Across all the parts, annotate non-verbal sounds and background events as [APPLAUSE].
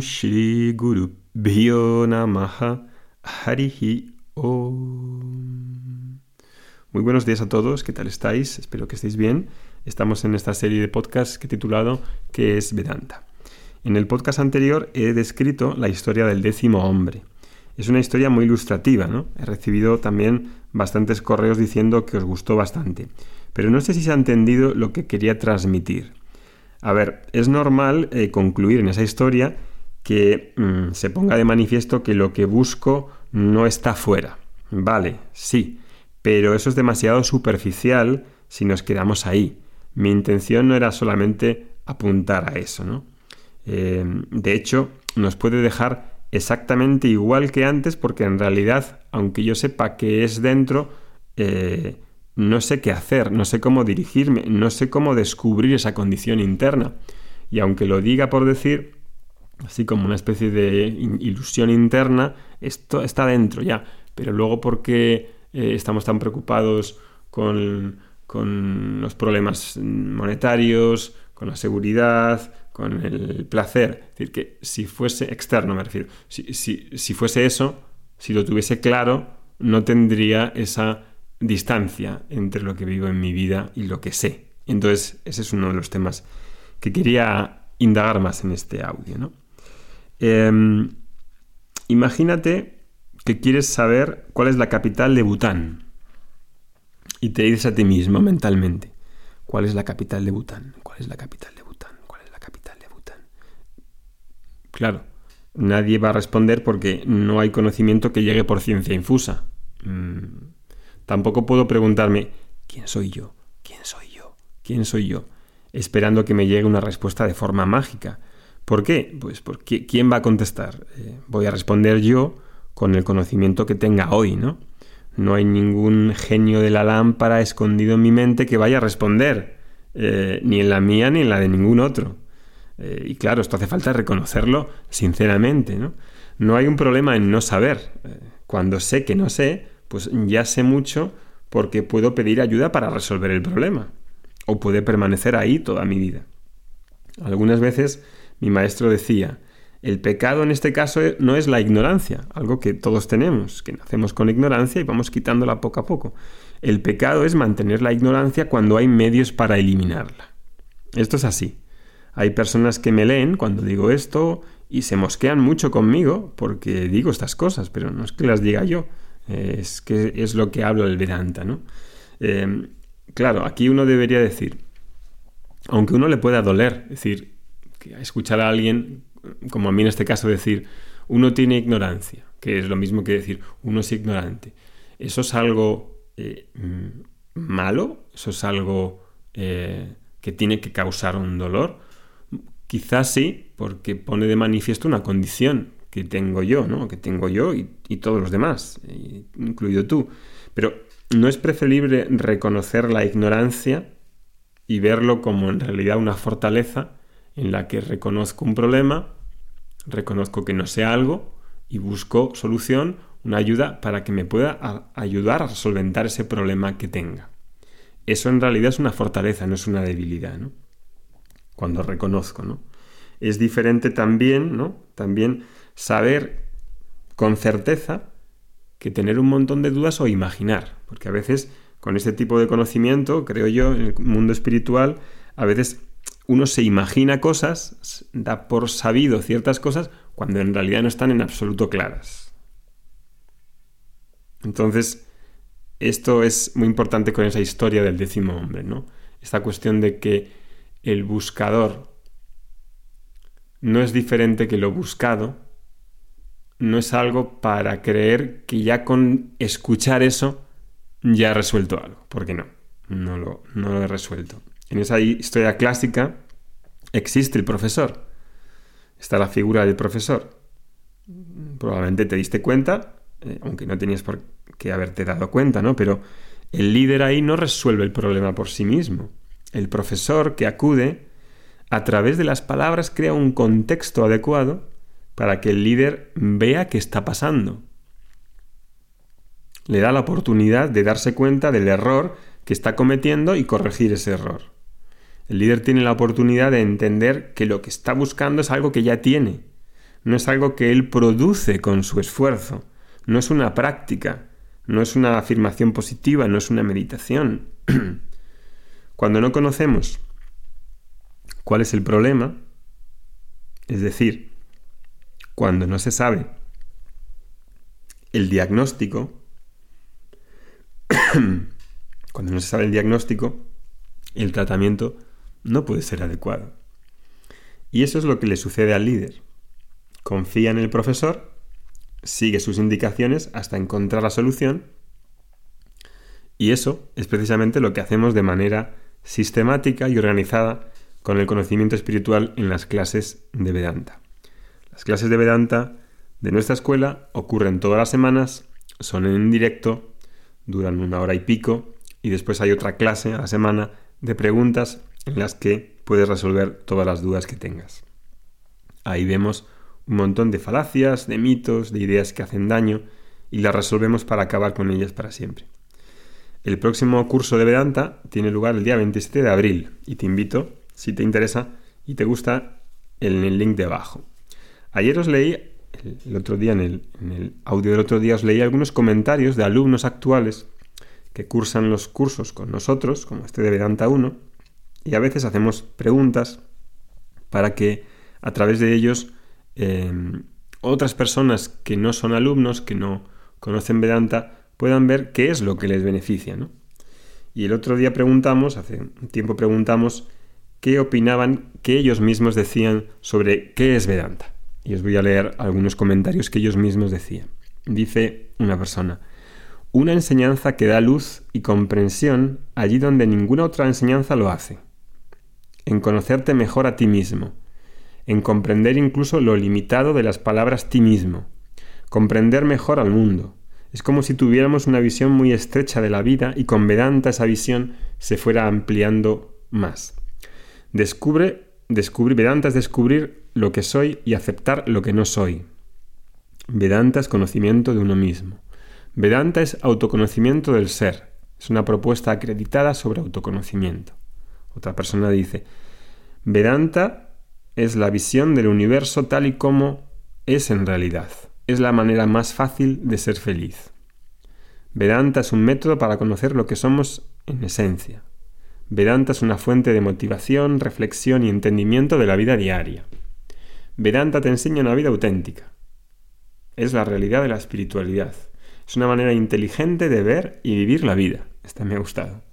Shri Guru Bhyo Namaha Harihi Om. Muy buenos días a todos, ¿qué tal estáis? Espero que estéis bien. Estamos en esta serie de podcasts que he titulado ¿Qué es Vedanta? En el podcast anterior he descrito la historia del décimo hombre. Es una historia muy ilustrativa, ¿no? He recibido también bastantes correos diciendo que os gustó bastante. Pero no sé si se ha entendido lo que quería transmitir. A ver, es normal eh, concluir en esa historia que mm, se ponga de manifiesto que lo que busco no está fuera. Vale, sí, pero eso es demasiado superficial si nos quedamos ahí. Mi intención no era solamente apuntar a eso, ¿no? Eh, de hecho, nos puede dejar exactamente igual que antes porque en realidad, aunque yo sepa que es dentro, eh, no sé qué hacer, no sé cómo dirigirme, no sé cómo descubrir esa condición interna. Y aunque lo diga por decir, así como una especie de ilusión interna, esto está dentro ya. Pero luego porque eh, estamos tan preocupados con, los problemas monetarios, con la seguridad, con el placer. Es decir, que si fuese externo, me refiero, si, si fuese eso, si lo tuviese claro, no tendría esa distancia entre lo que vivo en mi vida y lo que sé. Entonces, ese es uno de los temas que quería indagar más en este audio. ¿no? Em, imagínate que quieres saber cuál es la capital de Bután y te dices a ti mismo mentalmente, ¿cuál es la capital de Bután? ¿Cuál es la capital de Bután? ¿Cuál es la capital de Bután? Claro, nadie va a responder porque no hay conocimiento que llegue por ciencia infusa. Mm, Tampoco puedo preguntarme, ¿quién soy yo? ¿Quién soy yo? ¿Quién soy yo? Esperando que me llegue una respuesta de forma mágica. ¿Por qué? Pues porque ¿quién va a contestar? Eh, voy a responder yo con el conocimiento que tenga hoy, ¿no? No hay ningún genio de la lámpara escondido en mi mente que vaya a responder, eh, ni en la mía ni en la de ningún otro. Eh, y claro, esto hace falta reconocerlo sinceramente, ¿no? No hay un problema en no saber. cuando sé que no sé, pues ya sé mucho porque puedo pedir ayuda para resolver el problema. O puede permanecer ahí toda mi vida. Algunas veces mi maestro decía, el pecado en este caso no es la ignorancia, algo que todos tenemos, que nacemos con ignorancia y vamos quitándola poco a poco. El pecado es mantener la ignorancia cuando hay medios para eliminarla. Esto es así. Hay personas que me leen cuando digo esto y se mosquean mucho conmigo porque digo estas cosas, pero no es que las diga yo, es que es lo que hablo del Vedanta, ¿no? Eh, claro, aquí uno debería decir, aunque uno le pueda doler, es decir, escuchar a alguien, como a mí en este caso, decir, uno tiene ignorancia, que es lo mismo que decir, uno es ignorante. ¿Eso es algo eh, malo? ¿Eso es algo eh, que tiene que causar un dolor? Quizás sí, porque pone de manifiesto una condición que tengo yo, ¿no? Que tengo yo y, todos los demás, incluido tú. Pero no es preferible reconocer la ignorancia y verlo como en realidad una fortaleza en la que reconozco un problema, reconozco que no sé algo y busco solución, una ayuda para que me pueda ayudar a solventar ese problema que tenga. Eso en realidad es una fortaleza, no es una debilidad, ¿no? Cuando reconozco, ¿no? Es diferente también, ¿no? También saber con certeza que tener un montón de dudas o imaginar, porque a veces con este tipo de conocimiento, creo yo, en el mundo espiritual, a veces uno se imagina cosas, da por sabido ciertas cosas, cuando en realidad no están en absoluto claras. Entonces, esto es muy importante con esa historia del décimo hombre, ¿no? Esta cuestión de que el buscador no es diferente que lo buscado, no es algo para creer que ya con escuchar eso ya he resuelto algo, porque no, no lo, no lo he resuelto. En esa historia clásica existe el profesor, está la figura del profesor. Probablemente te diste cuenta, eh, aunque no tenías por qué haberte dado cuenta, ¿no? Pero el líder ahí no resuelve el problema por sí mismo. El profesor que acude, a través de las palabras, crea un contexto adecuado para que el líder vea qué está pasando. Le da la oportunidad de darse cuenta del error que está cometiendo y corregir ese error. El líder tiene la oportunidad de entender que lo que está buscando es algo que ya tiene, no es algo que él produce con su esfuerzo, no es una práctica, no es una afirmación positiva, no es una meditación. [CLEARS THROAT] Cuando no conocemos cuál es el problema, es decir, cuando no se sabe el diagnóstico, [CLEARS THROAT] cuando no se sabe el diagnóstico, el tratamiento no puede ser adecuado. Y eso es lo que le sucede al líder. Confía en el profesor, sigue sus indicaciones hasta encontrar la solución, y eso es precisamente lo que hacemos de manera sistemática y organizada con el conocimiento espiritual en las clases de Vedanta. Las clases de Vedanta de nuestra escuela ocurren todas las semanas, son en directo, duran una hora y pico, y después hay otra clase a la semana de preguntas en las que puedes resolver todas las dudas que tengas. Ahí vemos un montón de falacias, de mitos, de ideas que hacen daño y las resolvemos para acabar con ellas para siempre. El próximo curso de Vedanta tiene lugar el día 27 de abril y te invito, si te interesa y te gusta, en el link de abajo. Ayer os leí, el otro día, en el, en el audio del otro día, os leí algunos comentarios de alumnos actuales que cursan los cursos con nosotros, como este de Vedanta 1, y a veces hacemos preguntas para que a través de ellos em, otras personas que no son alumnos, que no conocen Vedanta, puedan ver qué es lo que les beneficia. Y el otro día preguntamos, hace un tiempo preguntamos, qué opinaban, qué ellos mismos decían sobre qué es Vedanta. Y os voy a leer algunos comentarios que ellos mismos decían. Dice una persona, una enseñanza que da luz y comprensión allí donde ninguna otra enseñanza lo hace. En conocerte mejor a ti mismo. En comprender incluso lo limitado de las palabras ti mismo. Comprender mejor al mundo. Es como si tuviéramos una visión muy estrecha de la vida y con Vedanta esa visión se fuera ampliando más. Descubre, descubre, Vedanta es descubrir lo que soy y aceptar lo que no soy. Vedanta es conocimiento de uno mismo. Vedanta es autoconocimiento del ser. Es una propuesta acreditada sobre autoconocimiento. Otra persona dice, Vedanta es la visión del universo tal y como es en realidad. Es la manera más fácil de ser feliz. Vedanta es un método para conocer lo que somos en esencia. Vedanta es una fuente de motivación, reflexión y entendimiento de la vida diaria. Vedanta te enseña una vida auténtica. Es la realidad de la espiritualidad. Es una manera inteligente de ver y vivir la vida. Esta me ha gustado.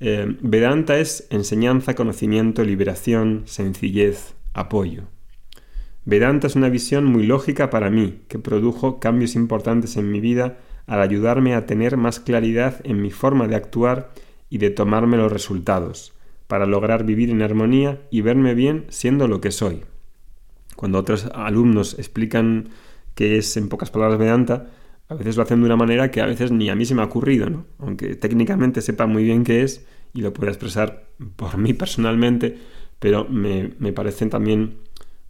Eh, Vedanta es enseñanza, conocimiento, liberación, sencillez, apoyo. Vedanta es una visión muy lógica para mí, que produjo cambios importantes en mi vida al ayudarme a tener más claridad en mi forma de actuar y de tomarme los resultados, para lograr vivir en armonía y verme bien siendo lo que soy. Cuando otros alumnos explican qué es en pocas palabras Vedanta, a veces lo hacen de una manera que a veces ni a mí se me ha ocurrido, ¿no? Aunque técnicamente sepa muy bien qué es y lo pueda expresar por mí personalmente, pero me, me parece también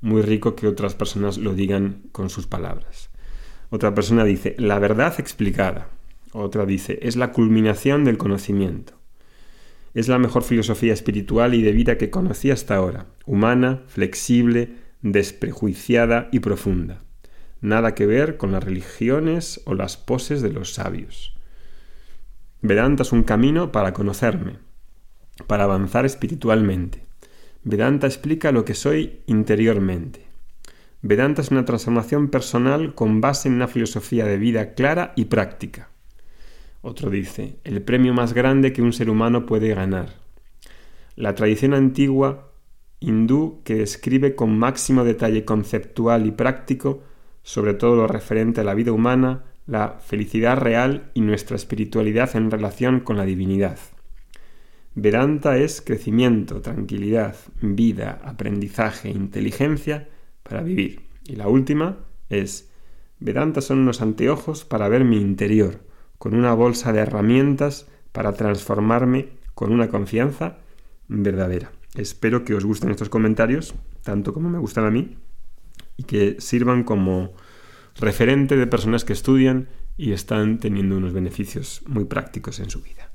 muy rico que otras personas lo digan con sus palabras. Otra persona dice, la verdad explicada. Otra dice, es la culminación del conocimiento. Es la mejor filosofía espiritual y de vida que conocí hasta ahora, humana, flexible, desprejuiciada y profunda nada que ver con las religiones o las poses de los sabios. Vedanta es un camino para conocerme, para avanzar espiritualmente. Vedanta explica lo que soy interiormente. Vedanta es una transformación personal con base en una filosofía de vida clara y práctica. Otro dice, el premio más grande que un ser humano puede ganar. La tradición antigua hindú que describe con máximo detalle conceptual y práctico sobre todo lo referente a la vida humana, la felicidad real y nuestra espiritualidad en relación con la divinidad. Vedanta es crecimiento, tranquilidad, vida, aprendizaje, inteligencia para vivir. Y la última es Vedanta son unos anteojos para ver mi interior, con una bolsa de herramientas para transformarme con una confianza verdadera. Espero que os gusten estos comentarios, tanto como me gustan a mí, y que sirvan como referente de personas que estudian y están teniendo unos beneficios muy prácticos en su vida.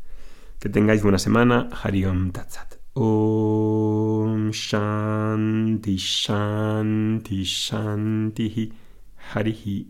Que tengáis buena semana. Hariom Tatsat. Om Shanti Shanti Shanti Harihi